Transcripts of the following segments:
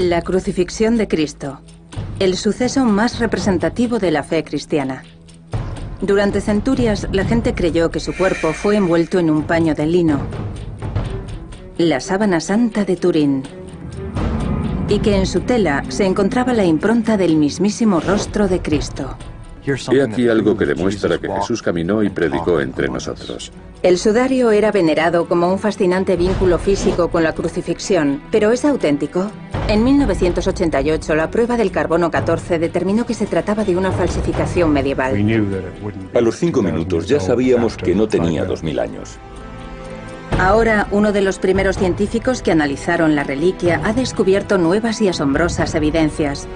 La crucifixión de Cristo, el suceso más representativo de la fe cristiana. Durante centurias, la gente creyó que su cuerpo fue envuelto en un paño de lino, la sábana santa de Turín, y que en su tela se encontraba la impronta del mismísimo rostro de Cristo. He aquí algo que demuestra que Jesús caminó y predicó entre nosotros. El sudario era venerado como un fascinante vínculo físico con la crucifixión, pero ¿es auténtico? En 1988, la prueba del carbono 14 determinó que se trataba de una falsificación medieval. A los cinco minutos ya sabíamos que no tenía 2000 años. Ahora, uno de los primeros científicos que analizaron la reliquia ha descubierto nuevas y asombrosas evidencias.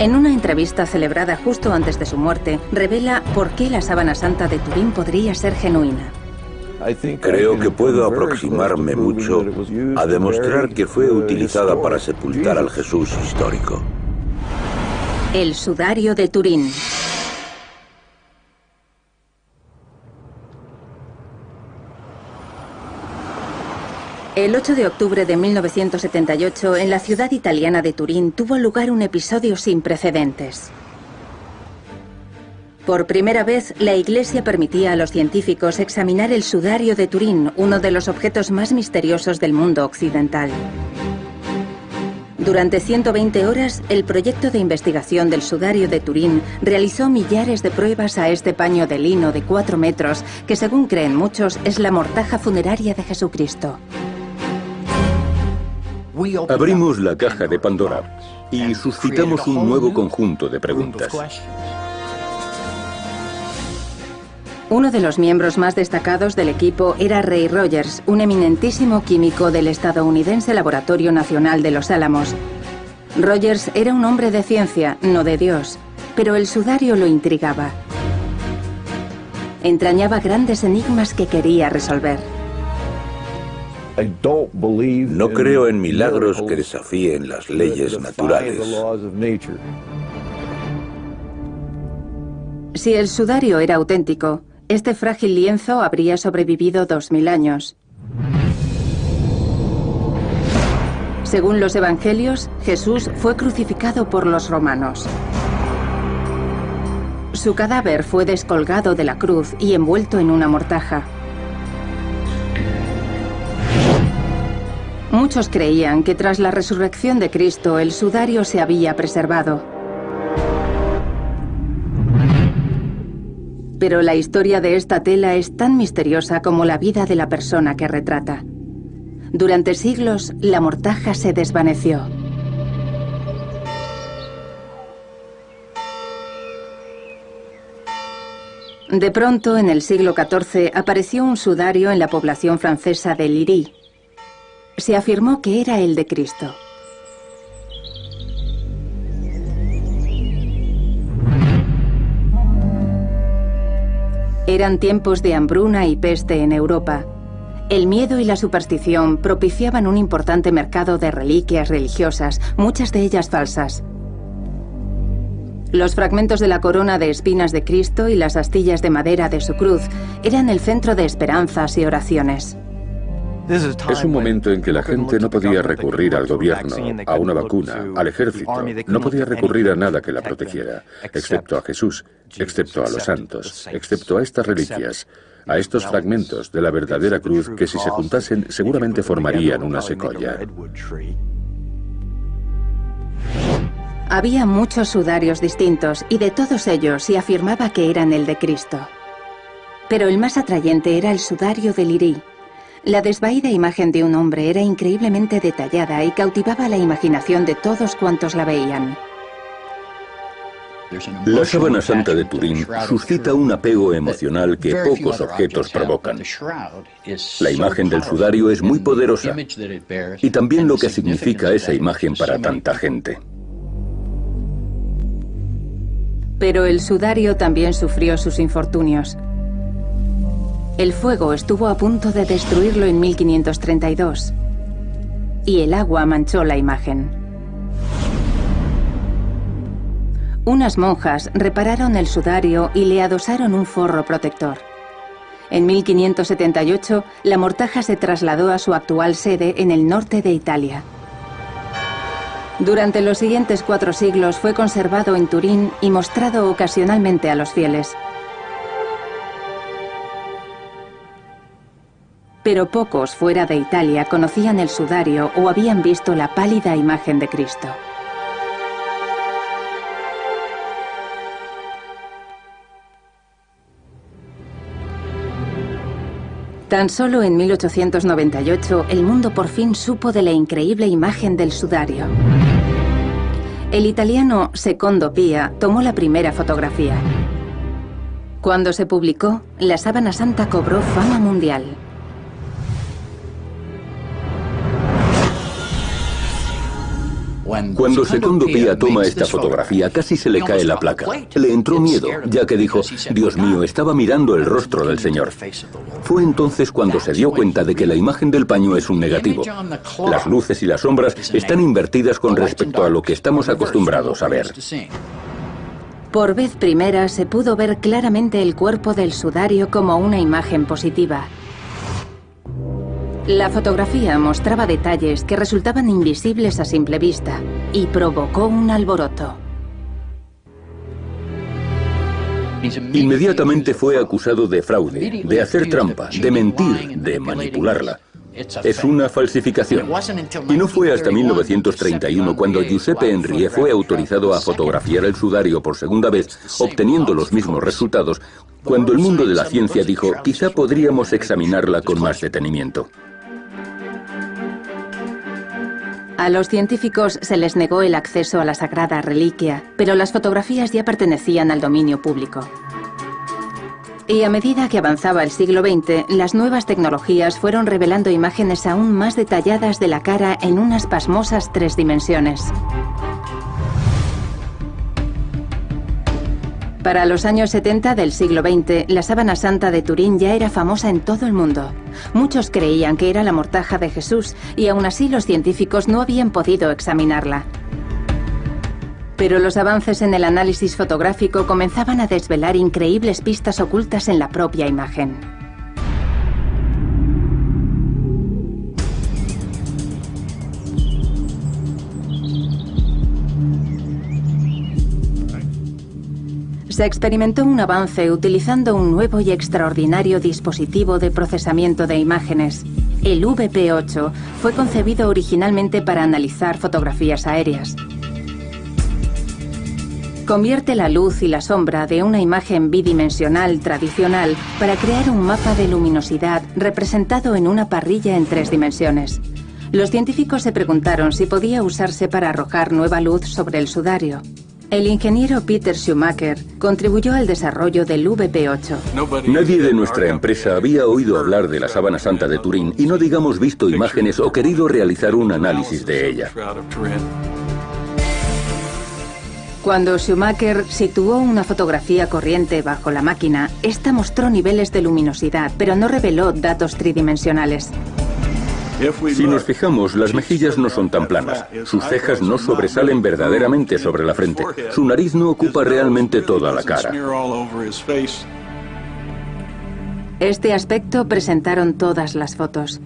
En una entrevista celebrada justo antes de su muerte, revela por qué la sábana santa de Turín podría ser genuina. Creo que puedo aproximarme mucho a demostrar que fue utilizada para sepultar al Jesús histórico. El sudario de Turín. El 8 de octubre de 1978, en la ciudad italiana de Turín, tuvo lugar un episodio sin precedentes. Por primera vez, la Iglesia permitía a los científicos examinar el sudario de Turín, uno de los objetos más misteriosos del mundo occidental. Durante 120 horas, el proyecto de investigación del sudario de Turín realizó millares de pruebas a este paño de lino de 4 metros, que según creen muchos es la mortaja funeraria de Jesucristo. Abrimos la caja de Pandora y suscitamos un nuevo conjunto de preguntas. Uno de los miembros más destacados del equipo era Ray Rogers, un eminentísimo químico del estadounidense Laboratorio Nacional de los Álamos. Rogers era un hombre de ciencia, no de Dios, pero el sudario lo intrigaba. Entrañaba grandes enigmas que quería resolver. No creo en milagros que desafíen las leyes naturales. Si el sudario era auténtico, este frágil lienzo habría sobrevivido 2.000 años. Según los evangelios, Jesús fue crucificado por los romanos. Su cadáver fue descolgado de la cruz y envuelto en una mortaja. Muchos creían que tras la resurrección de Cristo el sudario se había preservado. Pero la historia de esta tela es tan misteriosa como la vida de la persona que retrata. Durante siglos, la mortaja se desvaneció. De pronto, en el siglo XIV, apareció un sudario en la población francesa de Liry, se afirmó que era el de Cristo. Eran tiempos de hambruna y peste en Europa. El miedo y la superstición propiciaban un importante mercado de reliquias religiosas, muchas de ellas falsas. Los fragmentos de la corona de espinas de Cristo y las astillas de madera de su cruz eran el centro de esperanzas y oraciones. Es un momento en que la gente no podía recurrir al gobierno, a una vacuna, al ejército, no podía recurrir a nada que la protegiera, excepto a Jesús, excepto a los santos, excepto a estas reliquias, a estos fragmentos de la verdadera cruz que si se juntasen seguramente formarían una secoya. Había muchos sudarios distintos y de todos ellos se afirmaba que eran el de Cristo. Pero el más atrayente era el sudario de Lirí, la desvaída imagen de un hombre era increíblemente detallada y cautivaba la imaginación de todos cuantos la veían. La sábana santa de Turín suscita un apego emocional que pocos objetos provocan. La imagen del sudario es muy poderosa y también lo que significa esa imagen para tanta gente. Pero el sudario también sufrió sus infortunios. El fuego estuvo a punto de destruirlo en 1532 y el agua manchó la imagen. Unas monjas repararon el sudario y le adosaron un forro protector. En 1578, la mortaja se trasladó a su actual sede en el norte de Italia. Durante los siguientes cuatro siglos fue conservado en Turín y mostrado ocasionalmente a los fieles. Pero pocos fuera de Italia conocían el sudario o habían visto la pálida imagen de Cristo. Tan solo en 1898 el mundo por fin supo de la increíble imagen del sudario. El italiano Secondo Pia tomó la primera fotografía. Cuando se publicó, la sábana santa cobró fama mundial. Cuando Secondo Pía toma esta fotografía, casi se le cae la placa. Le entró miedo, ya que dijo, Dios mío, estaba mirando el rostro del Señor. Fue entonces cuando se dio cuenta de que la imagen del paño es un negativo. Las luces y las sombras están invertidas con respecto a lo que estamos acostumbrados a ver. Por vez primera se pudo ver claramente el cuerpo del sudario como una imagen positiva. La fotografía mostraba detalles que resultaban invisibles a simple vista y provocó un alboroto. Inmediatamente fue acusado de fraude, de hacer trampa, de mentir, de manipularla. Es una falsificación. Y no fue hasta 1931 cuando Giuseppe Enrie fue autorizado a fotografiar el sudario por segunda vez, obteniendo los mismos resultados, cuando el mundo de la ciencia dijo, quizá podríamos examinarla con más detenimiento. A los científicos se les negó el acceso a la sagrada reliquia, pero las fotografías ya pertenecían al dominio público. Y a medida que avanzaba el siglo XX, las nuevas tecnologías fueron revelando imágenes aún más detalladas de la cara en unas pasmosas tres dimensiones. Para los años 70 del siglo XX, la sábana santa de Turín ya era famosa en todo el mundo. Muchos creían que era la mortaja de Jesús y aún así los científicos no habían podido examinarla. Pero los avances en el análisis fotográfico comenzaban a desvelar increíbles pistas ocultas en la propia imagen. Se experimentó un avance utilizando un nuevo y extraordinario dispositivo de procesamiento de imágenes. El VP8 fue concebido originalmente para analizar fotografías aéreas. Convierte la luz y la sombra de una imagen bidimensional tradicional para crear un mapa de luminosidad representado en una parrilla en tres dimensiones. Los científicos se preguntaron si podía usarse para arrojar nueva luz sobre el sudario. El ingeniero Peter Schumacher contribuyó al desarrollo del VP8. Nadie de nuestra empresa había oído hablar de la sábana santa de Turín y no digamos visto imágenes o querido realizar un análisis de ella. Cuando Schumacher situó una fotografía corriente bajo la máquina, esta mostró niveles de luminosidad, pero no reveló datos tridimensionales. Si nos fijamos, las mejillas no son tan planas. Sus cejas no sobresalen verdaderamente sobre la frente. Su nariz no ocupa realmente toda la cara. Este aspecto presentaron todas las fotos.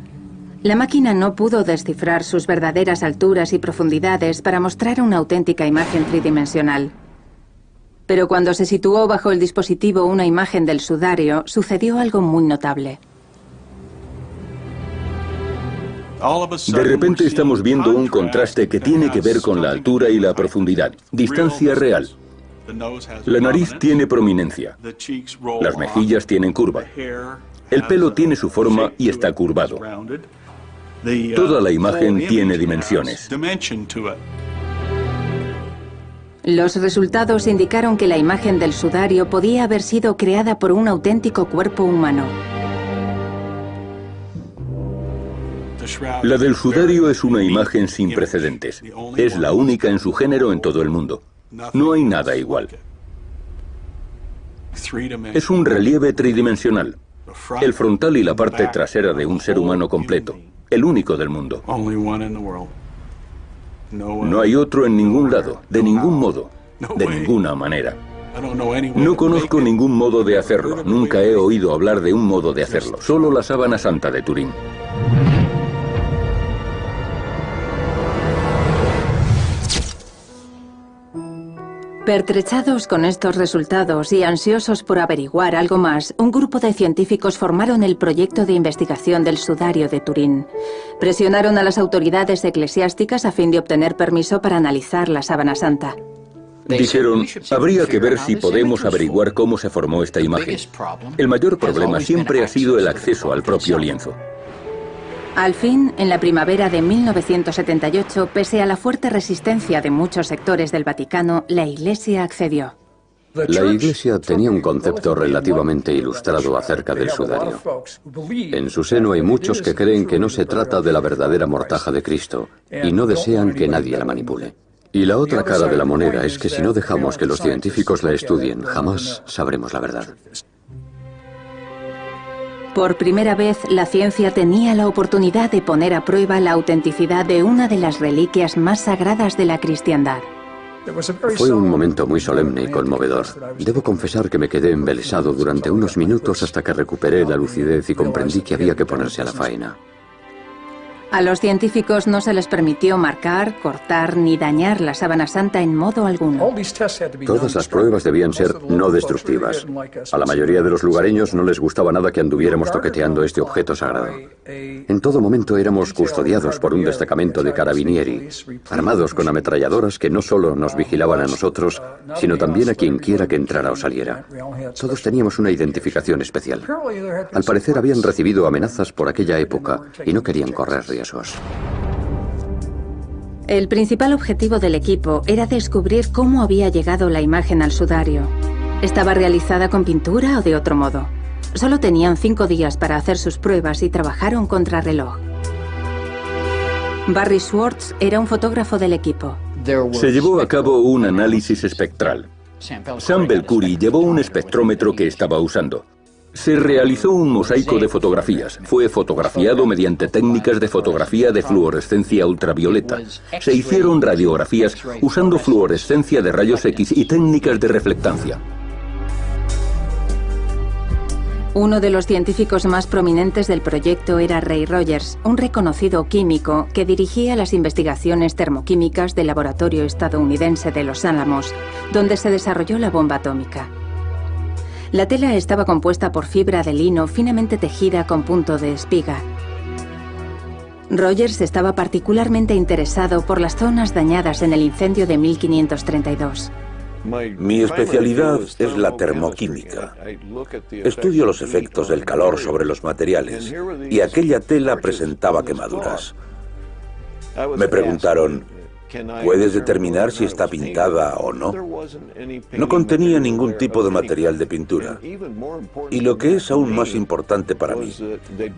La máquina no pudo descifrar sus verdaderas alturas y profundidades para mostrar una auténtica imagen tridimensional. Pero cuando se situó bajo el dispositivo una imagen del sudario, sucedió algo muy notable. De repente estamos viendo un contraste que tiene que ver con la altura y la profundidad, distancia real. La nariz tiene prominencia, las mejillas tienen curva, el pelo tiene su forma y está curvado. Toda la imagen tiene dimensiones. Los resultados indicaron que la imagen del sudario podía haber sido creada por un auténtico cuerpo humano. La del sudario es una imagen sin precedentes. Es la única en su género en todo el mundo. No hay nada igual. Es un relieve tridimensional. El frontal y la parte trasera de un ser humano completo. El único del mundo. No hay otro en ningún lado, de ningún modo, de ninguna manera. No conozco ningún modo de hacerlo. Nunca he oído hablar de un modo de hacerlo. Solo la sábana santa de Turín. Pertrechados con estos resultados y ansiosos por averiguar algo más, un grupo de científicos formaron el proyecto de investigación del sudario de Turín. Presionaron a las autoridades eclesiásticas a fin de obtener permiso para analizar la sábana santa. Dijeron, habría que ver si podemos averiguar cómo se formó esta imagen. El mayor problema siempre ha sido el acceso al propio lienzo. Al fin, en la primavera de 1978, pese a la fuerte resistencia de muchos sectores del Vaticano, la Iglesia accedió. La Iglesia tenía un concepto relativamente ilustrado acerca del sudario. En su seno hay muchos que creen que no se trata de la verdadera mortaja de Cristo y no desean que nadie la manipule. Y la otra cara de la moneda es que si no dejamos que los científicos la estudien, jamás sabremos la verdad. Por primera vez, la ciencia tenía la oportunidad de poner a prueba la autenticidad de una de las reliquias más sagradas de la cristiandad. Fue un momento muy solemne y conmovedor. Debo confesar que me quedé embelesado durante unos minutos hasta que recuperé la lucidez y comprendí que había que ponerse a la faena. A los científicos no se les permitió marcar, cortar ni dañar la sábana santa en modo alguno. Todas las pruebas debían ser no destructivas. A la mayoría de los lugareños no les gustaba nada que anduviéramos toqueteando este objeto sagrado. En todo momento éramos custodiados por un destacamento de carabinieri, armados con ametralladoras que no solo nos vigilaban a nosotros, sino también a quien quiera que entrara o saliera. Todos teníamos una identificación especial. Al parecer habían recibido amenazas por aquella época y no querían correr riesgo. El principal objetivo del equipo era descubrir cómo había llegado la imagen al sudario. ¿Estaba realizada con pintura o de otro modo? Solo tenían cinco días para hacer sus pruebas y trabajaron contra reloj. Barry Schwartz era un fotógrafo del equipo. Se llevó a cabo un análisis espectral. Sam Belcuri llevó un espectrómetro que estaba usando. Se realizó un mosaico de fotografías. Fue fotografiado mediante técnicas de fotografía de fluorescencia ultravioleta. Se hicieron radiografías usando fluorescencia de rayos X y técnicas de reflectancia. Uno de los científicos más prominentes del proyecto era Ray Rogers, un reconocido químico que dirigía las investigaciones termoquímicas del laboratorio estadounidense de Los Álamos, donde se desarrolló la bomba atómica. La tela estaba compuesta por fibra de lino finamente tejida con punto de espiga. Rogers estaba particularmente interesado por las zonas dañadas en el incendio de 1532. Mi especialidad es la termoquímica. Estudio los efectos del calor sobre los materiales y aquella tela presentaba quemaduras. Me preguntaron, ¿Puedes determinar si está pintada o no? No contenía ningún tipo de material de pintura. Y lo que es aún más importante para mí,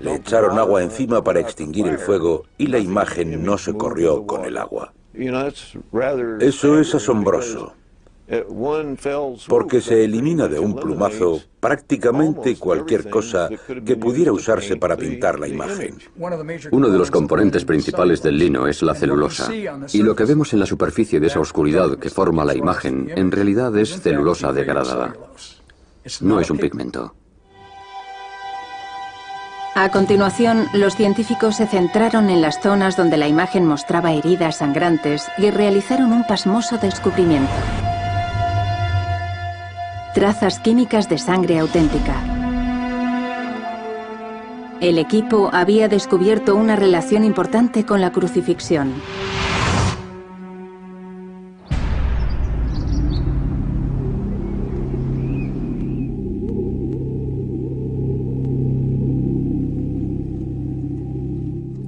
le echaron agua encima para extinguir el fuego y la imagen no se corrió con el agua. Eso es asombroso porque se elimina de un plumazo prácticamente cualquier cosa que pudiera usarse para pintar la imagen. Uno de los componentes principales del lino es la celulosa, y lo que vemos en la superficie de esa oscuridad que forma la imagen en realidad es celulosa degradada. No es un pigmento. A continuación, los científicos se centraron en las zonas donde la imagen mostraba heridas sangrantes y realizaron un pasmoso descubrimiento trazas químicas de sangre auténtica. El equipo había descubierto una relación importante con la crucifixión.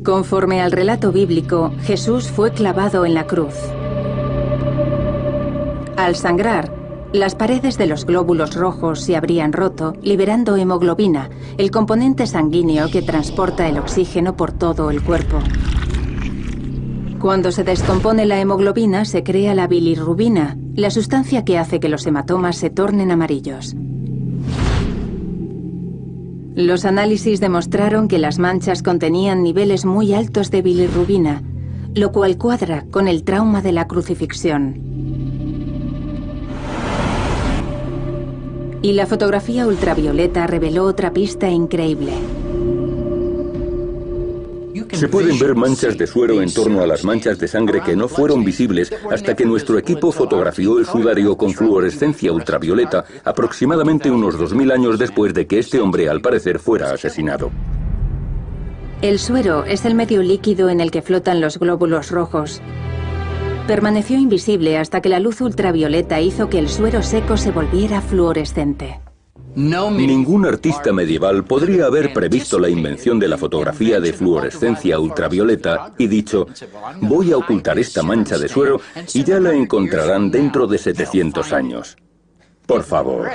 Conforme al relato bíblico, Jesús fue clavado en la cruz. Al sangrar, las paredes de los glóbulos rojos se habrían roto, liberando hemoglobina, el componente sanguíneo que transporta el oxígeno por todo el cuerpo. Cuando se descompone la hemoglobina, se crea la bilirrubina, la sustancia que hace que los hematomas se tornen amarillos. Los análisis demostraron que las manchas contenían niveles muy altos de bilirrubina, lo cual cuadra con el trauma de la crucifixión. Y la fotografía ultravioleta reveló otra pista increíble. Se pueden ver manchas de suero en torno a las manchas de sangre que no fueron visibles hasta que nuestro equipo fotografió el sudario con fluorescencia ultravioleta aproximadamente unos 2.000 años después de que este hombre al parecer fuera asesinado. El suero es el medio líquido en el que flotan los glóbulos rojos. Permaneció invisible hasta que la luz ultravioleta hizo que el suero seco se volviera fluorescente. Ningún artista medieval podría haber previsto la invención de la fotografía de fluorescencia ultravioleta y dicho, voy a ocultar esta mancha de suero y ya la encontrarán dentro de 700 años. Por favor.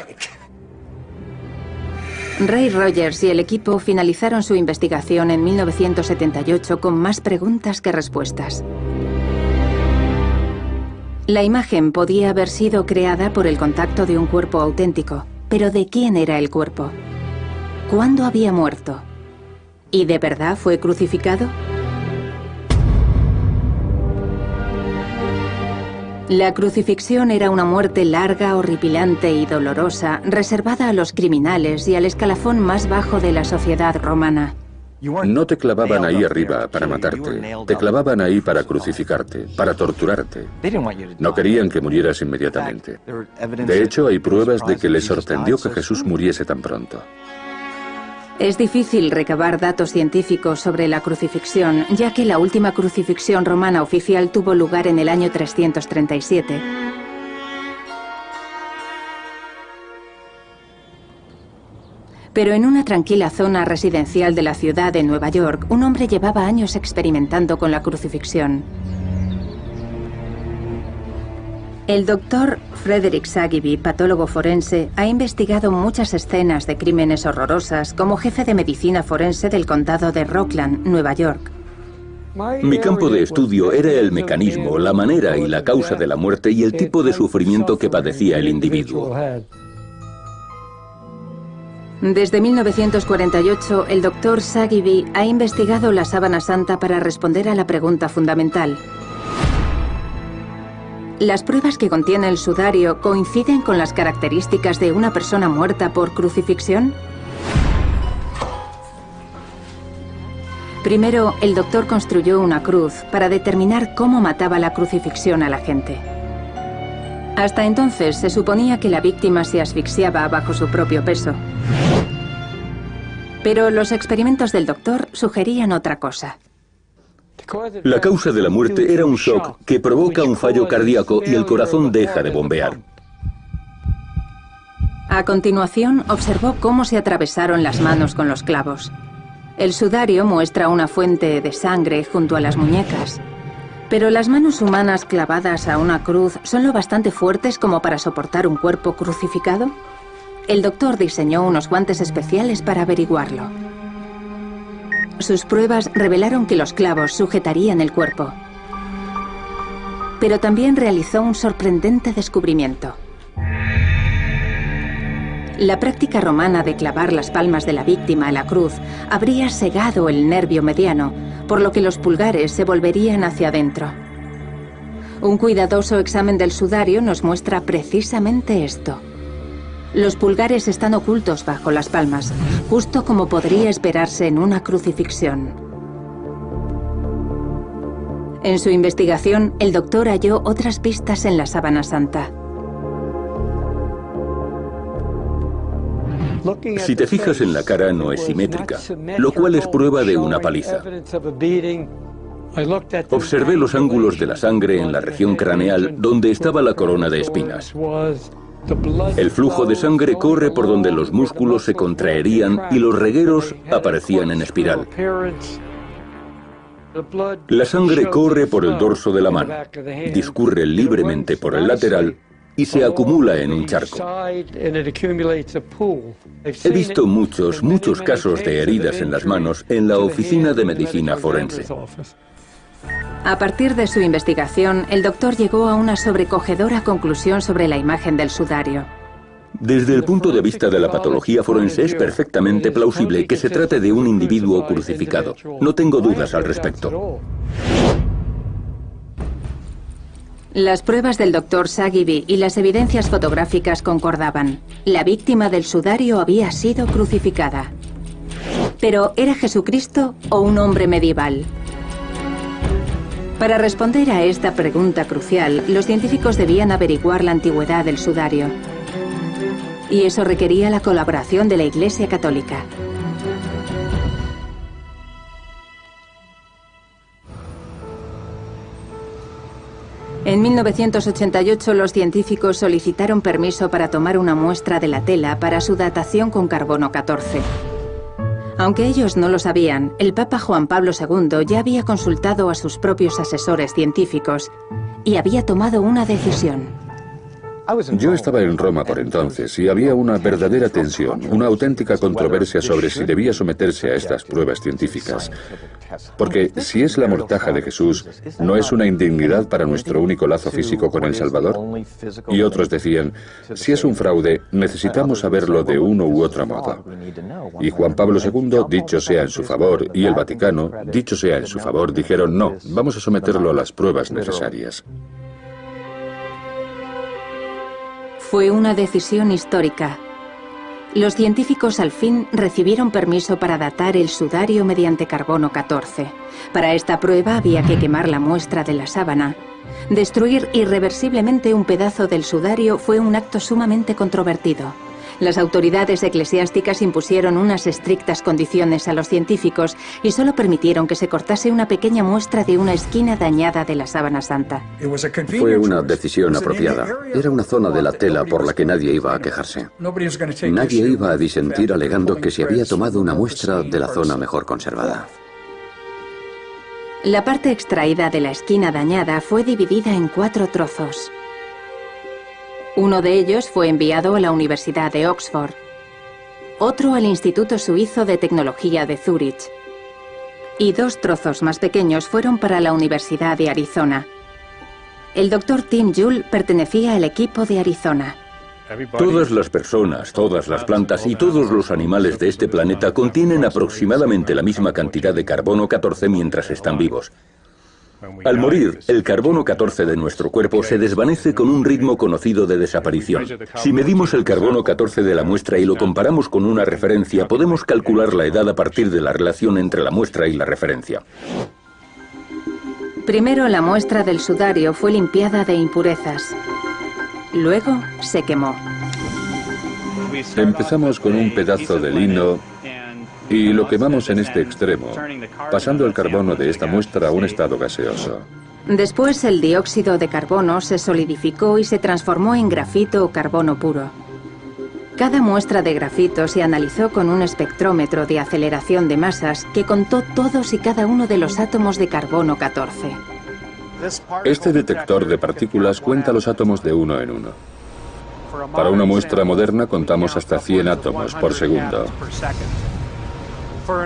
Ray Rogers y el equipo finalizaron su investigación en 1978 con más preguntas que respuestas. La imagen podía haber sido creada por el contacto de un cuerpo auténtico. Pero ¿de quién era el cuerpo? ¿Cuándo había muerto? ¿Y de verdad fue crucificado? La crucifixión era una muerte larga, horripilante y dolorosa, reservada a los criminales y al escalafón más bajo de la sociedad romana. No te clavaban ahí arriba para matarte, te clavaban ahí para crucificarte, para torturarte. No querían que murieras inmediatamente. De hecho, hay pruebas de que les sorprendió que Jesús muriese tan pronto. Es difícil recabar datos científicos sobre la crucifixión, ya que la última crucifixión romana oficial tuvo lugar en el año 337. Pero en una tranquila zona residencial de la ciudad de Nueva York, un hombre llevaba años experimentando con la crucifixión. El doctor Frederick Sagibi, patólogo forense, ha investigado muchas escenas de crímenes horrorosas como jefe de medicina forense del condado de Rockland, Nueva York. Mi campo de estudio era el mecanismo, la manera y la causa de la muerte y el tipo de sufrimiento que padecía el individuo. Desde 1948, el doctor Sagibi ha investigado la sábana santa para responder a la pregunta fundamental. ¿Las pruebas que contiene el sudario coinciden con las características de una persona muerta por crucifixión? Primero, el doctor construyó una cruz para determinar cómo mataba la crucifixión a la gente. Hasta entonces se suponía que la víctima se asfixiaba bajo su propio peso. Pero los experimentos del doctor sugerían otra cosa. La causa de la muerte era un shock que provoca un fallo cardíaco y el corazón deja de bombear. A continuación, observó cómo se atravesaron las manos con los clavos. El sudario muestra una fuente de sangre junto a las muñecas. Pero las manos humanas clavadas a una cruz son lo bastante fuertes como para soportar un cuerpo crucificado. El doctor diseñó unos guantes especiales para averiguarlo. Sus pruebas revelaron que los clavos sujetarían el cuerpo. Pero también realizó un sorprendente descubrimiento. La práctica romana de clavar las palmas de la víctima a la cruz habría segado el nervio mediano, por lo que los pulgares se volverían hacia adentro. Un cuidadoso examen del sudario nos muestra precisamente esto. Los pulgares están ocultos bajo las palmas, justo como podría esperarse en una crucifixión. En su investigación, el doctor halló otras pistas en la sábana santa. Si te fijas en la cara no es simétrica, lo cual es prueba de una paliza. Observé los ángulos de la sangre en la región craneal donde estaba la corona de espinas. El flujo de sangre corre por donde los músculos se contraerían y los regueros aparecían en espiral. La sangre corre por el dorso de la mano, discurre libremente por el lateral y se acumula en un charco. He visto muchos, muchos casos de heridas en las manos en la oficina de medicina forense. A partir de su investigación, el doctor llegó a una sobrecogedora conclusión sobre la imagen del sudario. Desde el punto de vista de la patología forense es perfectamente plausible que se trate de un individuo crucificado. No tengo dudas al respecto. Las pruebas del doctor Sagibi y las evidencias fotográficas concordaban. La víctima del sudario había sido crucificada. Pero ¿era Jesucristo o un hombre medieval? Para responder a esta pregunta crucial, los científicos debían averiguar la antigüedad del sudario. Y eso requería la colaboración de la Iglesia Católica. En 1988 los científicos solicitaron permiso para tomar una muestra de la tela para su datación con carbono 14. Aunque ellos no lo sabían, el Papa Juan Pablo II ya había consultado a sus propios asesores científicos y había tomado una decisión. Yo estaba en Roma por entonces y había una verdadera tensión, una auténtica controversia sobre si debía someterse a estas pruebas científicas. Porque si es la mortaja de Jesús, ¿no es una indignidad para nuestro único lazo físico con el Salvador? Y otros decían, si es un fraude, necesitamos saberlo de uno u otro modo. Y Juan Pablo II, dicho sea en su favor, y el Vaticano, dicho sea en su favor, dijeron, no, vamos a someterlo a las pruebas necesarias. Fue una decisión histórica. Los científicos al fin recibieron permiso para datar el sudario mediante carbono 14. Para esta prueba había que quemar la muestra de la sábana. Destruir irreversiblemente un pedazo del sudario fue un acto sumamente controvertido. Las autoridades eclesiásticas impusieron unas estrictas condiciones a los científicos y solo permitieron que se cortase una pequeña muestra de una esquina dañada de la sábana santa. Fue una decisión apropiada. Era una zona de la tela por la que nadie iba a quejarse. Nadie iba a disentir alegando que se había tomado una muestra de la zona mejor conservada. La parte extraída de la esquina dañada fue dividida en cuatro trozos. Uno de ellos fue enviado a la Universidad de Oxford, otro al Instituto Suizo de Tecnología de Zúrich y dos trozos más pequeños fueron para la Universidad de Arizona. El doctor Tim Juul pertenecía al equipo de Arizona. Todas las personas, todas las plantas y todos los animales de este planeta contienen aproximadamente la misma cantidad de carbono 14 mientras están vivos. Al morir, el carbono 14 de nuestro cuerpo se desvanece con un ritmo conocido de desaparición. Si medimos el carbono 14 de la muestra y lo comparamos con una referencia, podemos calcular la edad a partir de la relación entre la muestra y la referencia. Primero la muestra del sudario fue limpiada de impurezas. Luego se quemó. Empezamos con un pedazo de lino y lo quemamos en este extremo, pasando el carbono de esta muestra a un estado gaseoso. Después el dióxido de carbono se solidificó y se transformó en grafito o carbono puro. Cada muestra de grafito se analizó con un espectrómetro de aceleración de masas que contó todos y cada uno de los átomos de carbono 14. Este detector de partículas cuenta los átomos de uno en uno. Para una muestra moderna contamos hasta 100 átomos por segundo.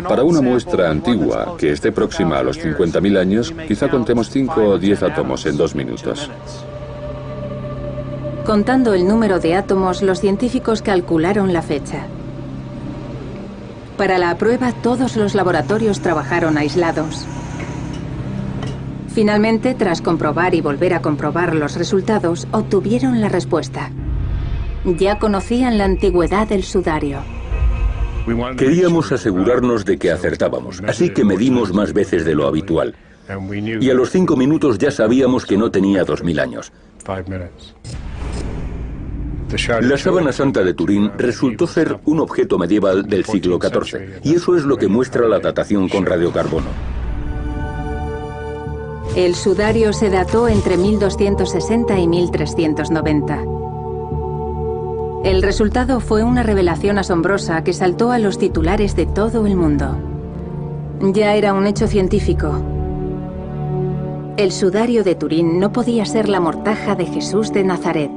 Para una muestra antigua que esté próxima a los 50.000 años, quizá contemos 5 o 10 átomos en dos minutos. Contando el número de átomos, los científicos calcularon la fecha. Para la prueba, todos los laboratorios trabajaron aislados. Finalmente, tras comprobar y volver a comprobar los resultados, obtuvieron la respuesta. Ya conocían la antigüedad del sudario. Queríamos asegurarnos de que acertábamos, así que medimos más veces de lo habitual. Y a los cinco minutos ya sabíamos que no tenía dos mil años. La sábana santa de Turín resultó ser un objeto medieval del siglo XIV, y eso es lo que muestra la datación con radiocarbono. El sudario se dató entre 1260 y 1390. El resultado fue una revelación asombrosa que saltó a los titulares de todo el mundo. Ya era un hecho científico. El sudario de Turín no podía ser la mortaja de Jesús de Nazaret.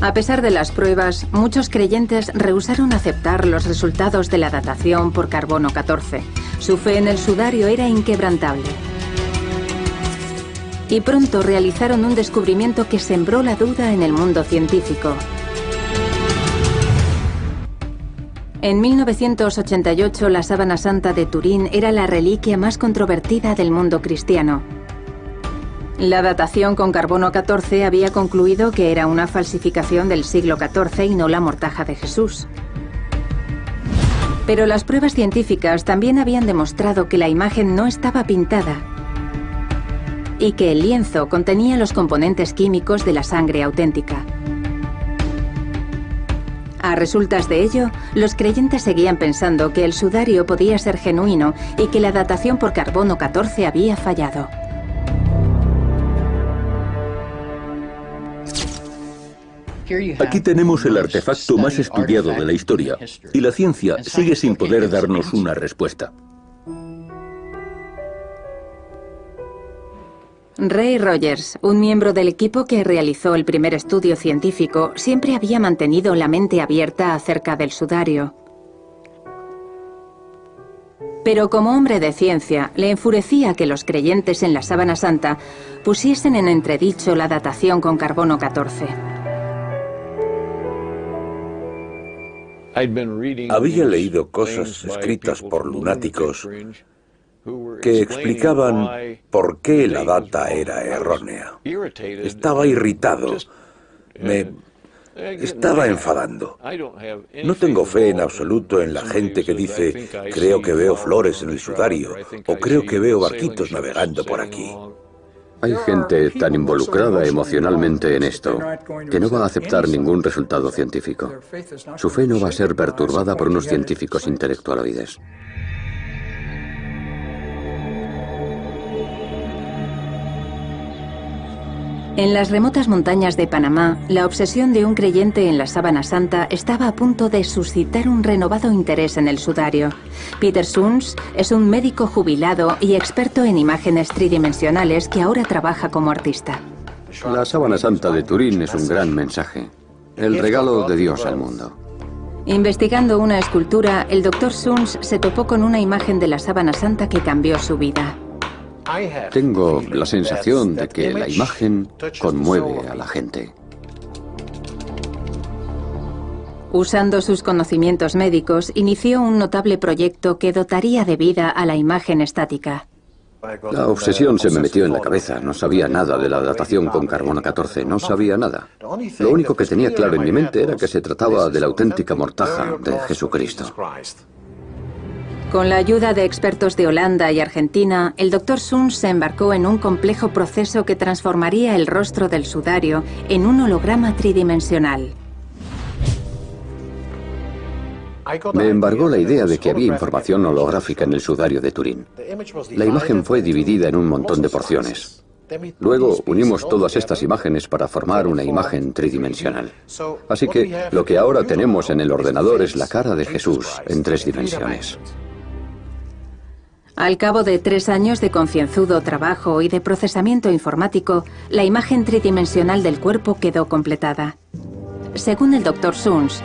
A pesar de las pruebas, muchos creyentes rehusaron aceptar los resultados de la datación por carbono 14. Su fe en el sudario era inquebrantable y pronto realizaron un descubrimiento que sembró la duda en el mundo científico. En 1988 la sábana santa de Turín era la reliquia más controvertida del mundo cristiano. La datación con carbono 14 había concluido que era una falsificación del siglo XIV y no la mortaja de Jesús. Pero las pruebas científicas también habían demostrado que la imagen no estaba pintada y que el lienzo contenía los componentes químicos de la sangre auténtica. A resultas de ello, los creyentes seguían pensando que el sudario podía ser genuino y que la datación por carbono 14 había fallado. Aquí tenemos el artefacto más estudiado de la historia y la ciencia sigue sin poder darnos una respuesta. Ray Rogers, un miembro del equipo que realizó el primer estudio científico, siempre había mantenido la mente abierta acerca del sudario. Pero como hombre de ciencia, le enfurecía que los creyentes en la sábana santa pusiesen en entredicho la datación con carbono 14. Había leído cosas escritas por lunáticos que explicaban por qué la data era errónea. Estaba irritado. Me estaba enfadando. No tengo fe en absoluto en la gente que dice, creo que veo flores en el sudario o creo que veo barquitos navegando por aquí. Hay gente tan involucrada emocionalmente en esto que no va a aceptar ningún resultado científico. Su fe no va a ser perturbada por unos científicos intelectualoides. En las remotas montañas de Panamá, la obsesión de un creyente en la sábana santa estaba a punto de suscitar un renovado interés en el sudario. Peter Suns es un médico jubilado y experto en imágenes tridimensionales que ahora trabaja como artista. La sábana santa de Turín es un gran mensaje, el regalo de Dios al mundo. Investigando una escultura, el doctor Suns se topó con una imagen de la sábana santa que cambió su vida. Tengo la sensación de que la imagen conmueve a la gente. Usando sus conocimientos médicos, inició un notable proyecto que dotaría de vida a la imagen estática. La obsesión se me metió en la cabeza. No sabía nada de la datación con carbono 14. No sabía nada. Lo único que tenía claro en mi mente era que se trataba de la auténtica mortaja de Jesucristo. Con la ayuda de expertos de Holanda y Argentina, el Dr. Sun se embarcó en un complejo proceso que transformaría el rostro del sudario en un holograma tridimensional. Me embargó la idea de que había información holográfica en el sudario de Turín. La imagen fue dividida en un montón de porciones. Luego unimos todas estas imágenes para formar una imagen tridimensional. Así que lo que ahora tenemos en el ordenador es la cara de Jesús en tres dimensiones. Al cabo de tres años de concienzudo trabajo y de procesamiento informático, la imagen tridimensional del cuerpo quedó completada. Según el Dr. Suns,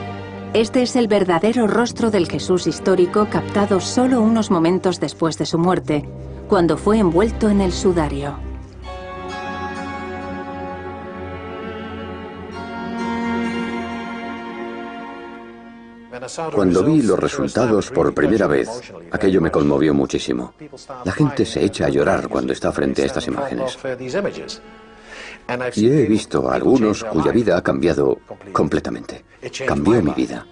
este es el verdadero rostro del Jesús histórico captado solo unos momentos después de su muerte, cuando fue envuelto en el sudario. Cuando vi los resultados por primera vez, aquello me conmovió muchísimo. La gente se echa a llorar cuando está frente a estas imágenes. Y he visto a algunos cuya vida ha cambiado completamente. Cambió mi vida.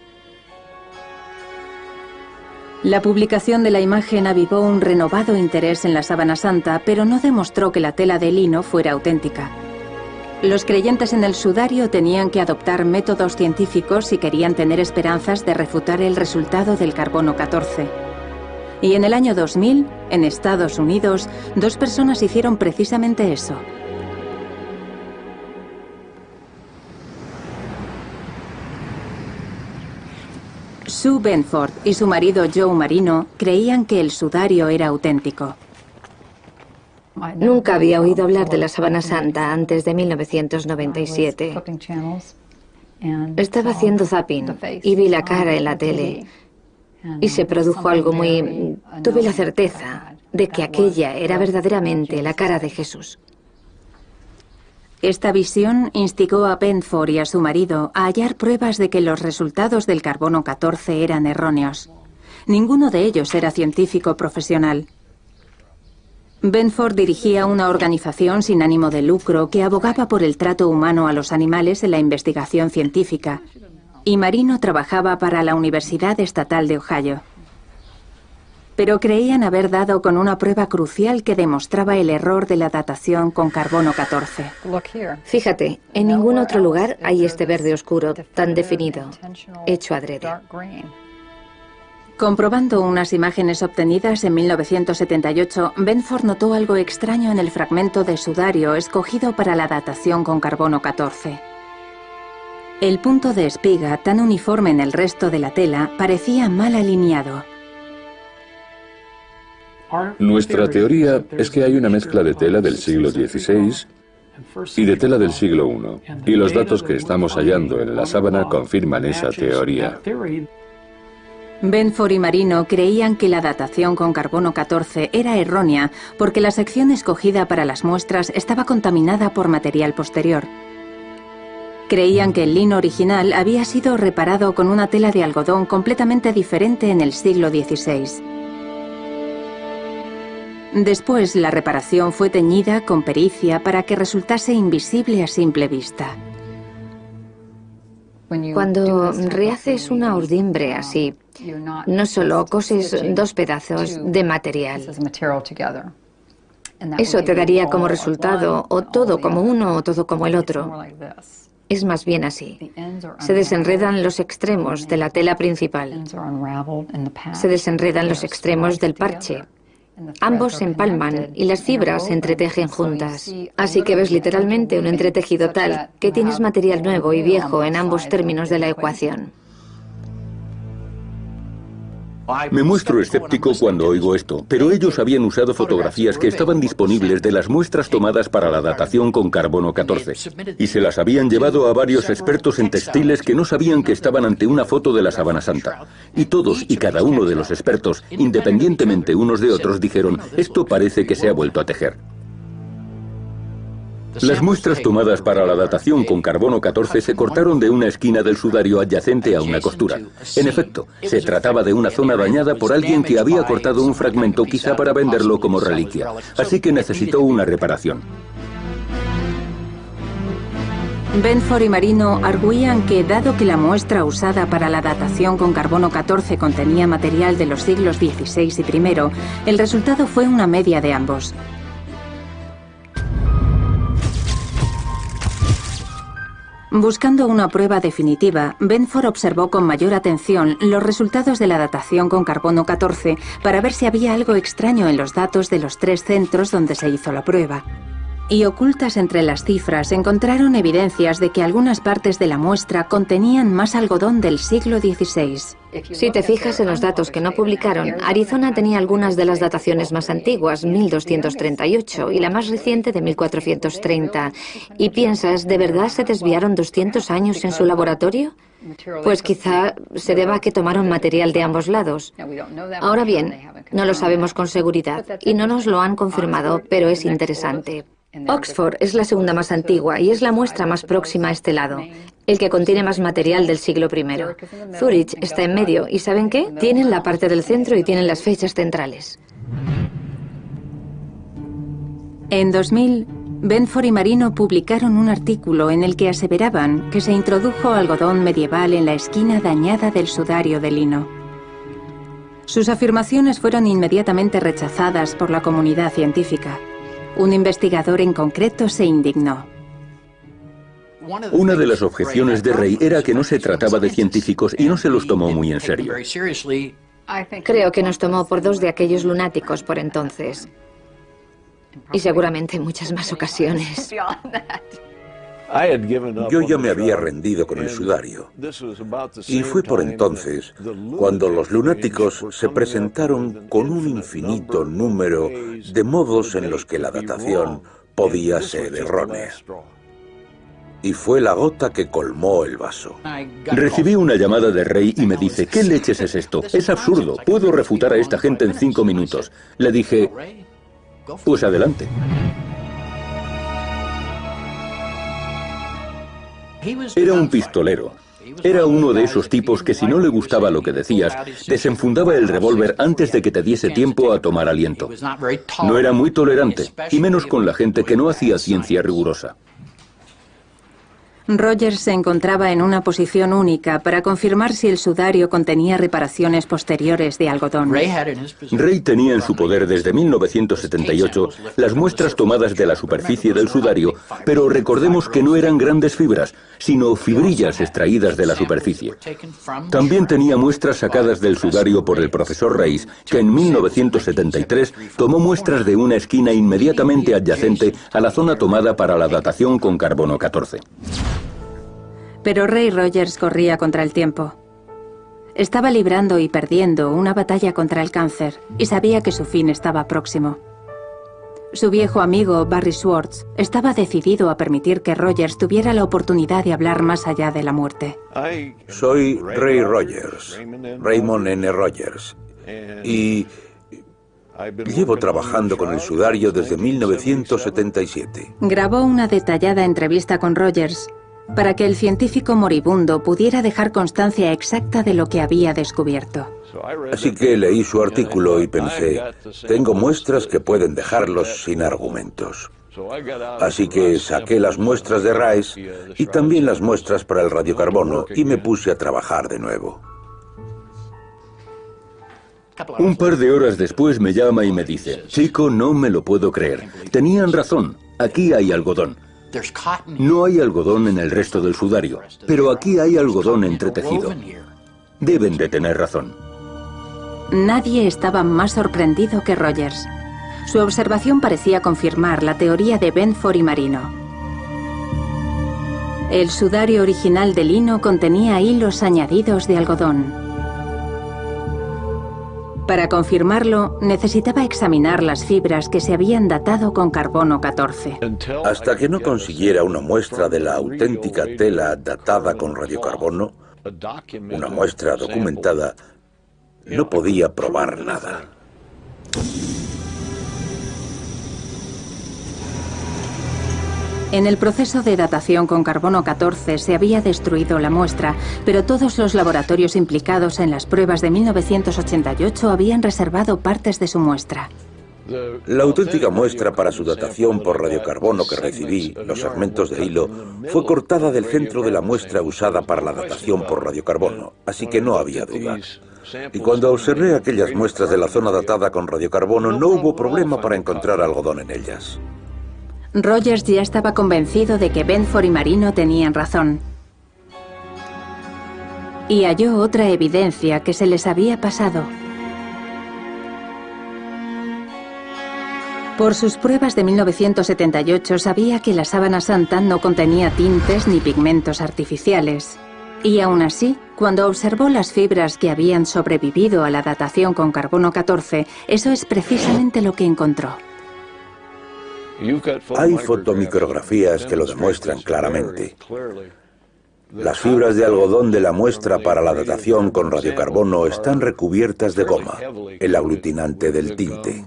La publicación de la imagen avivó un renovado interés en la sábana santa, pero no demostró que la tela de lino fuera auténtica. Los creyentes en el sudario tenían que adoptar métodos científicos si querían tener esperanzas de refutar el resultado del carbono 14. Y en el año 2000, en Estados Unidos, dos personas hicieron precisamente eso. Sue Benford y su marido Joe Marino creían que el sudario era auténtico. Nunca había oído hablar de la Sabana Santa antes de 1997. Estaba haciendo zapping y vi la cara en la tele y se produjo algo muy... Tuve la certeza de que aquella era verdaderamente la cara de Jesús. Esta visión instigó a Benford y a su marido a hallar pruebas de que los resultados del carbono 14 eran erróneos. Ninguno de ellos era científico profesional. Benford dirigía una organización sin ánimo de lucro que abogaba por el trato humano a los animales en la investigación científica, y Marino trabajaba para la Universidad Estatal de Ohio pero creían haber dado con una prueba crucial que demostraba el error de la datación con carbono 14. Fíjate, en ningún otro lugar hay este verde oscuro tan definido, hecho adrede. Comprobando unas imágenes obtenidas en 1978, Benford notó algo extraño en el fragmento de sudario escogido para la datación con carbono 14. El punto de espiga, tan uniforme en el resto de la tela, parecía mal alineado. Nuestra teoría es que hay una mezcla de tela del siglo XVI y de tela del siglo I, y los datos que estamos hallando en la sábana confirman esa teoría. Benford y Marino creían que la datación con carbono 14 era errónea porque la sección escogida para las muestras estaba contaminada por material posterior. Creían que el lino original había sido reparado con una tela de algodón completamente diferente en el siglo XVI. Después la reparación fue teñida con pericia para que resultase invisible a simple vista. Cuando rehaces una urdimbre así, no solo coses dos pedazos de material. Eso te daría como resultado o todo como uno o todo como el otro. Es más bien así. Se desenredan los extremos de la tela principal. Se desenredan los extremos del parche. Ambos se empalman y las fibras se entretejen juntas. Así que ves literalmente un entretejido tal que tienes material nuevo y viejo en ambos términos de la ecuación. Me muestro escéptico cuando oigo esto, pero ellos habían usado fotografías que estaban disponibles de las muestras tomadas para la datación con carbono 14 y se las habían llevado a varios expertos en textiles que no sabían que estaban ante una foto de la Sabana Santa. Y todos y cada uno de los expertos, independientemente unos de otros, dijeron, esto parece que se ha vuelto a tejer. Las muestras tomadas para la datación con carbono 14 se cortaron de una esquina del sudario adyacente a una costura. En efecto, se trataba de una zona dañada por alguien que había cortado un fragmento quizá para venderlo como reliquia, así que necesitó una reparación. Benford y Marino arguían que, dado que la muestra usada para la datación con carbono 14 contenía material de los siglos XVI y I, el resultado fue una media de ambos. Buscando una prueba definitiva, Benford observó con mayor atención los resultados de la datación con carbono 14 para ver si había algo extraño en los datos de los tres centros donde se hizo la prueba y ocultas entre las cifras encontraron evidencias de que algunas partes de la muestra contenían más algodón del siglo XVI. Si te fijas en los datos que no publicaron, Arizona tenía algunas de las dataciones más antiguas, 1238, y la más reciente de 1430. ¿Y piensas, de verdad se desviaron 200 años en su laboratorio? Pues quizá se deba a que tomaron material de ambos lados. Ahora bien, no lo sabemos con seguridad y no nos lo han confirmado, pero es interesante. Oxford es la segunda más antigua y es la muestra más próxima a este lado, el que contiene más material del siglo I. Zurich está en medio y ¿saben qué? Tienen la parte del centro y tienen las fechas centrales. En 2000, Benford y Marino publicaron un artículo en el que aseveraban que se introdujo algodón medieval en la esquina dañada del sudario de lino. Sus afirmaciones fueron inmediatamente rechazadas por la comunidad científica. Un investigador en concreto se indignó. Una de las objeciones de Rey era que no se trataba de científicos y no se los tomó muy en serio. Creo que nos tomó por dos de aquellos lunáticos por entonces. Y seguramente en muchas más ocasiones. Yo ya me había rendido con el sudario. Y fue por entonces cuando los lunáticos se presentaron con un infinito número de modos en los que la datación podía ser errónea. Y fue la gota que colmó el vaso. Recibí una llamada de Rey y me dice, ¿qué leches es esto? Es absurdo, puedo refutar a esta gente en cinco minutos. Le dije, pues adelante. Era un pistolero. Era uno de esos tipos que si no le gustaba lo que decías, desenfundaba el revólver antes de que te diese tiempo a tomar aliento. No era muy tolerante, y menos con la gente que no hacía ciencia rigurosa. Rogers se encontraba en una posición única para confirmar si el sudario contenía reparaciones posteriores de algodón. Ray tenía en su poder desde 1978 las muestras tomadas de la superficie del sudario, pero recordemos que no eran grandes fibras, sino fibrillas extraídas de la superficie. También tenía muestras sacadas del sudario por el profesor Reis, que en 1973 tomó muestras de una esquina inmediatamente adyacente a la zona tomada para la datación con carbono 14. Pero Ray Rogers corría contra el tiempo. Estaba librando y perdiendo una batalla contra el cáncer y sabía que su fin estaba próximo. Su viejo amigo Barry Schwartz estaba decidido a permitir que Rogers tuviera la oportunidad de hablar más allá de la muerte. Soy Ray Rogers, Raymond N. Rogers, y llevo trabajando con el sudario desde 1977. Grabó una detallada entrevista con Rogers para que el científico moribundo pudiera dejar constancia exacta de lo que había descubierto. Así que leí su artículo y pensé, tengo muestras que pueden dejarlos sin argumentos. Así que saqué las muestras de Rice y también las muestras para el radiocarbono y me puse a trabajar de nuevo. Un par de horas después me llama y me dice, chico, no me lo puedo creer. Tenían razón, aquí hay algodón. No hay algodón en el resto del sudario, pero aquí hay algodón entretejido. Deben de tener razón. Nadie estaba más sorprendido que Rogers. Su observación parecía confirmar la teoría de Benford y Marino. El sudario original de lino contenía hilos añadidos de algodón. Para confirmarlo, necesitaba examinar las fibras que se habían datado con carbono 14. Hasta que no consiguiera una muestra de la auténtica tela datada con radiocarbono, una muestra documentada, no podía probar nada. En el proceso de datación con carbono 14 se había destruido la muestra, pero todos los laboratorios implicados en las pruebas de 1988 habían reservado partes de su muestra. La auténtica muestra para su datación por radiocarbono que recibí, los segmentos de hilo, fue cortada del centro de la muestra usada para la datación por radiocarbono, así que no había duda. Y cuando observé aquellas muestras de la zona datada con radiocarbono, no hubo problema para encontrar algodón en ellas. Rogers ya estaba convencido de que Benford y Marino tenían razón. Y halló otra evidencia que se les había pasado. Por sus pruebas de 1978 sabía que la sábana santa no contenía tintes ni pigmentos artificiales. Y aún así, cuando observó las fibras que habían sobrevivido a la datación con carbono 14, eso es precisamente lo que encontró. Hay fotomicrografías que lo demuestran claramente. Las fibras de algodón de la muestra para la datación con radiocarbono están recubiertas de goma, el aglutinante del tinte.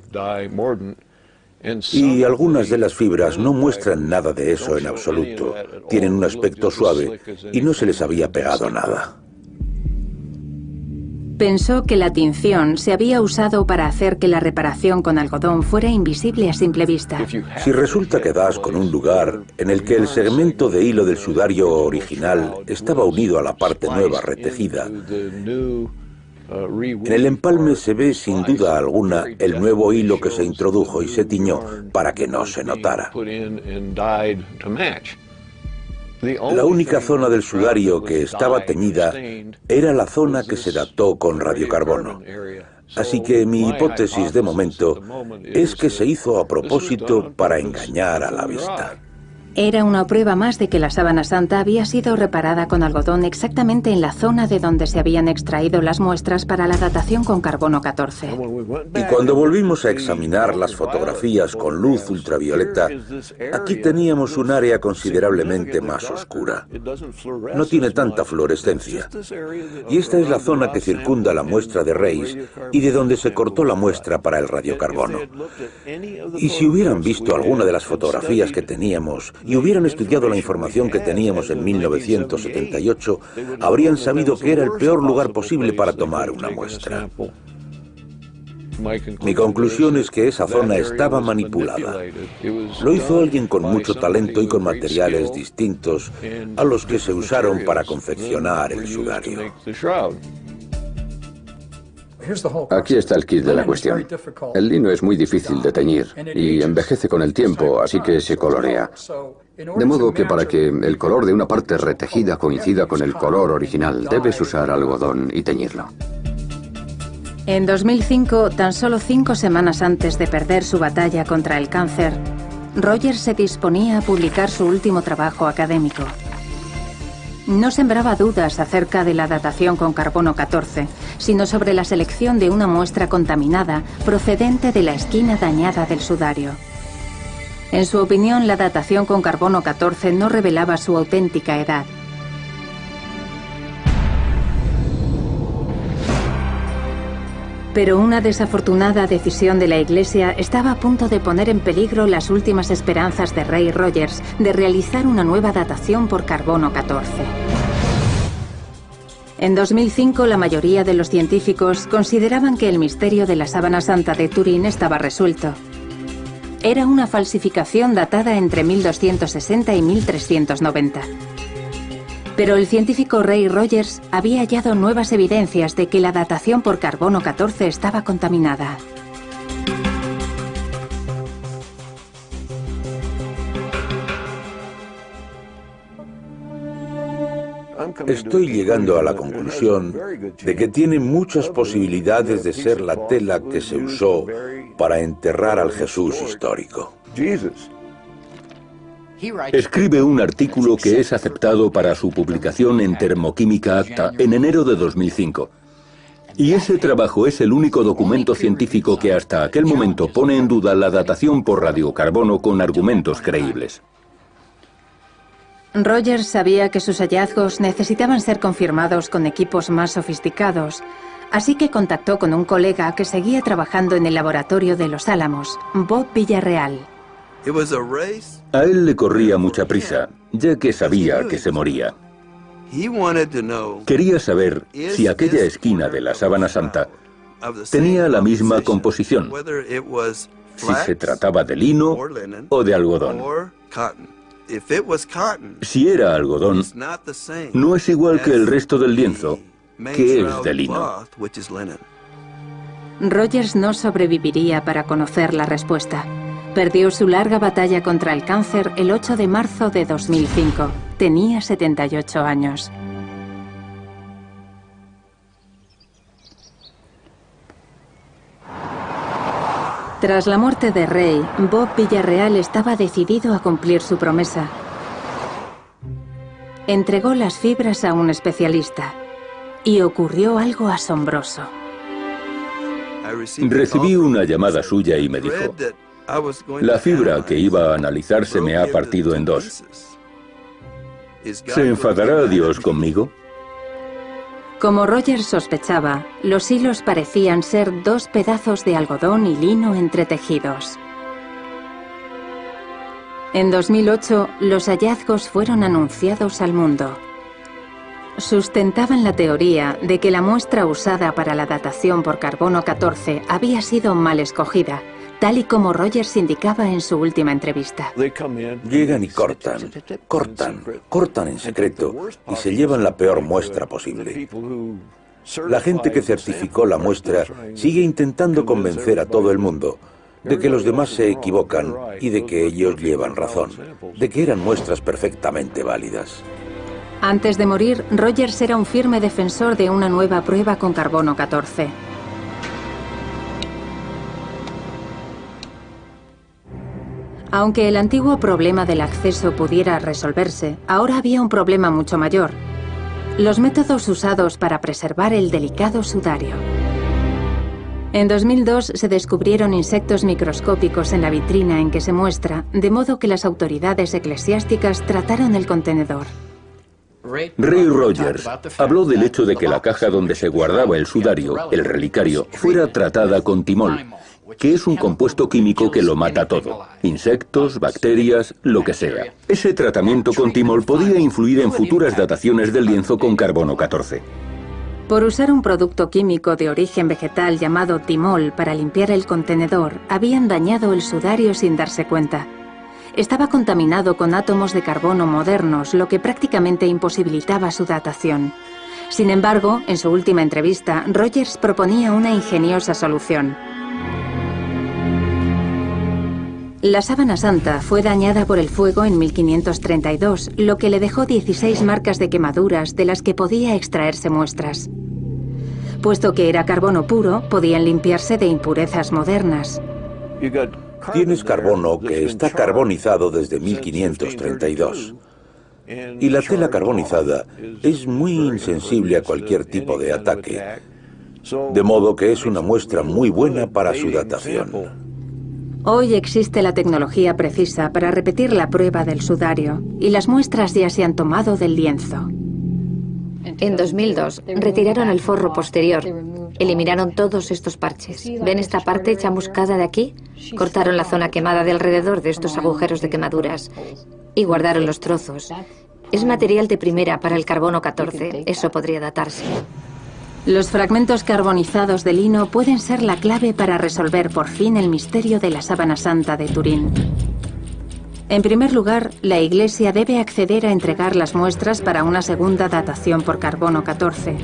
Y algunas de las fibras no muestran nada de eso en absoluto. Tienen un aspecto suave y no se les había pegado nada. Pensó que la tinción se había usado para hacer que la reparación con algodón fuera invisible a simple vista. Si resulta que das con un lugar en el que el segmento de hilo del sudario original estaba unido a la parte nueva retejida, en el empalme se ve sin duda alguna el nuevo hilo que se introdujo y se tiñó para que no se notara. La única zona del sudario que estaba teñida era la zona que se dató con radiocarbono. Así que mi hipótesis de momento es que se hizo a propósito para engañar a la vista. Era una prueba más de que la sábana santa había sido reparada con algodón exactamente en la zona de donde se habían extraído las muestras para la datación con carbono 14. Y cuando volvimos a examinar las fotografías con luz ultravioleta, aquí teníamos un área considerablemente más oscura. No tiene tanta fluorescencia. Y esta es la zona que circunda la muestra de Reis y de donde se cortó la muestra para el radiocarbono. Y si hubieran visto alguna de las fotografías que teníamos y hubieran estudiado la información que teníamos en 1978, habrían sabido que era el peor lugar posible para tomar una muestra. Mi conclusión es que esa zona estaba manipulada. Lo hizo alguien con mucho talento y con materiales distintos a los que se usaron para confeccionar el sudario. Aquí está el kit de la cuestión. El lino es muy difícil de teñir y envejece con el tiempo, así que se colorea. De modo que para que el color de una parte retejida coincida con el color original, debes usar algodón y teñirlo. En 2005, tan solo cinco semanas antes de perder su batalla contra el cáncer, Rogers se disponía a publicar su último trabajo académico. No sembraba dudas acerca de la datación con carbono 14, sino sobre la selección de una muestra contaminada procedente de la esquina dañada del sudario. En su opinión, la datación con carbono 14 no revelaba su auténtica edad. Pero una desafortunada decisión de la Iglesia estaba a punto de poner en peligro las últimas esperanzas de Ray Rogers de realizar una nueva datación por carbono 14. En 2005 la mayoría de los científicos consideraban que el misterio de la sábana santa de Turín estaba resuelto. Era una falsificación datada entre 1260 y 1390. Pero el científico Ray Rogers había hallado nuevas evidencias de que la datación por carbono 14 estaba contaminada. Estoy llegando a la conclusión de que tiene muchas posibilidades de ser la tela que se usó para enterrar al Jesús histórico. Escribe un artículo que es aceptado para su publicación en Termoquímica Acta en enero de 2005. Y ese trabajo es el único documento científico que hasta aquel momento pone en duda la datación por radiocarbono con argumentos creíbles. Rogers sabía que sus hallazgos necesitaban ser confirmados con equipos más sofisticados, así que contactó con un colega que seguía trabajando en el laboratorio de Los Álamos, Bob Villarreal. A él le corría mucha prisa, ya que sabía que se moría. Quería saber si aquella esquina de la sábana santa tenía la misma composición, si se trataba de lino o de algodón. Si era algodón, no es igual que el resto del lienzo, que es de lino. Rogers no sobreviviría para conocer la respuesta. Perdió su larga batalla contra el cáncer el 8 de marzo de 2005. Tenía 78 años. Tras la muerte de Rey, Bob Villarreal estaba decidido a cumplir su promesa. Entregó las fibras a un especialista y ocurrió algo asombroso. Recibí una llamada suya y me dijo, la fibra que iba a analizar se me ha partido en dos. ¿Se enfadará Dios conmigo? Como Rogers sospechaba, los hilos parecían ser dos pedazos de algodón y lino entretejidos. En 2008, los hallazgos fueron anunciados al mundo. Sustentaban la teoría de que la muestra usada para la datación por carbono 14 había sido mal escogida tal y como Rogers indicaba en su última entrevista. Llegan y cortan, cortan, cortan en secreto y se llevan la peor muestra posible. La gente que certificó la muestra sigue intentando convencer a todo el mundo de que los demás se equivocan y de que ellos llevan razón, de que eran muestras perfectamente válidas. Antes de morir, Rogers era un firme defensor de una nueva prueba con carbono 14. Aunque el antiguo problema del acceso pudiera resolverse, ahora había un problema mucho mayor. Los métodos usados para preservar el delicado sudario. En 2002 se descubrieron insectos microscópicos en la vitrina en que se muestra, de modo que las autoridades eclesiásticas trataron el contenedor. Ray Rogers habló del hecho de que la caja donde se guardaba el sudario, el relicario, fuera tratada con timol que es un compuesto químico que lo mata todo. Insectos, bacterias, lo que sea. Ese tratamiento con timol podía influir en futuras dataciones del lienzo con carbono 14. Por usar un producto químico de origen vegetal llamado timol para limpiar el contenedor, habían dañado el sudario sin darse cuenta. Estaba contaminado con átomos de carbono modernos, lo que prácticamente imposibilitaba su datación. Sin embargo, en su última entrevista, Rogers proponía una ingeniosa solución. La sábana santa fue dañada por el fuego en 1532, lo que le dejó 16 marcas de quemaduras de las que podía extraerse muestras. Puesto que era carbono puro, podían limpiarse de impurezas modernas. Tienes carbono que está carbonizado desde 1532. Y la tela carbonizada es muy insensible a cualquier tipo de ataque, de modo que es una muestra muy buena para su datación. Hoy existe la tecnología precisa para repetir la prueba del sudario y las muestras ya se han tomado del lienzo. En 2002 retiraron el forro posterior, eliminaron todos estos parches. ¿Ven esta parte chamuscada de aquí? Cortaron la zona quemada de alrededor de estos agujeros de quemaduras y guardaron los trozos. Es material de primera para el carbono 14, eso podría datarse. Los fragmentos carbonizados de lino pueden ser la clave para resolver por fin el misterio de la sábana santa de Turín. En primer lugar, la Iglesia debe acceder a entregar las muestras para una segunda datación por carbono 14.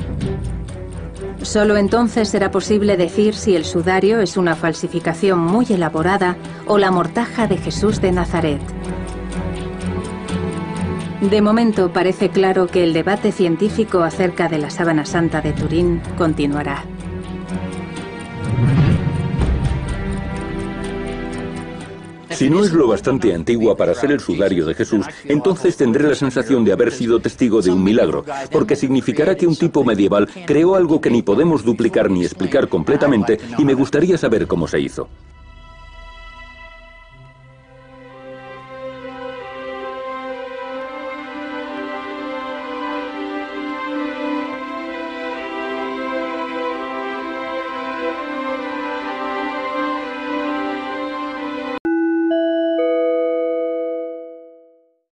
Solo entonces será posible decir si el sudario es una falsificación muy elaborada o la mortaja de Jesús de Nazaret. De momento parece claro que el debate científico acerca de la sábana santa de Turín continuará. Si no es lo bastante antigua para ser el sudario de Jesús, entonces tendré la sensación de haber sido testigo de un milagro, porque significará que un tipo medieval creó algo que ni podemos duplicar ni explicar completamente y me gustaría saber cómo se hizo.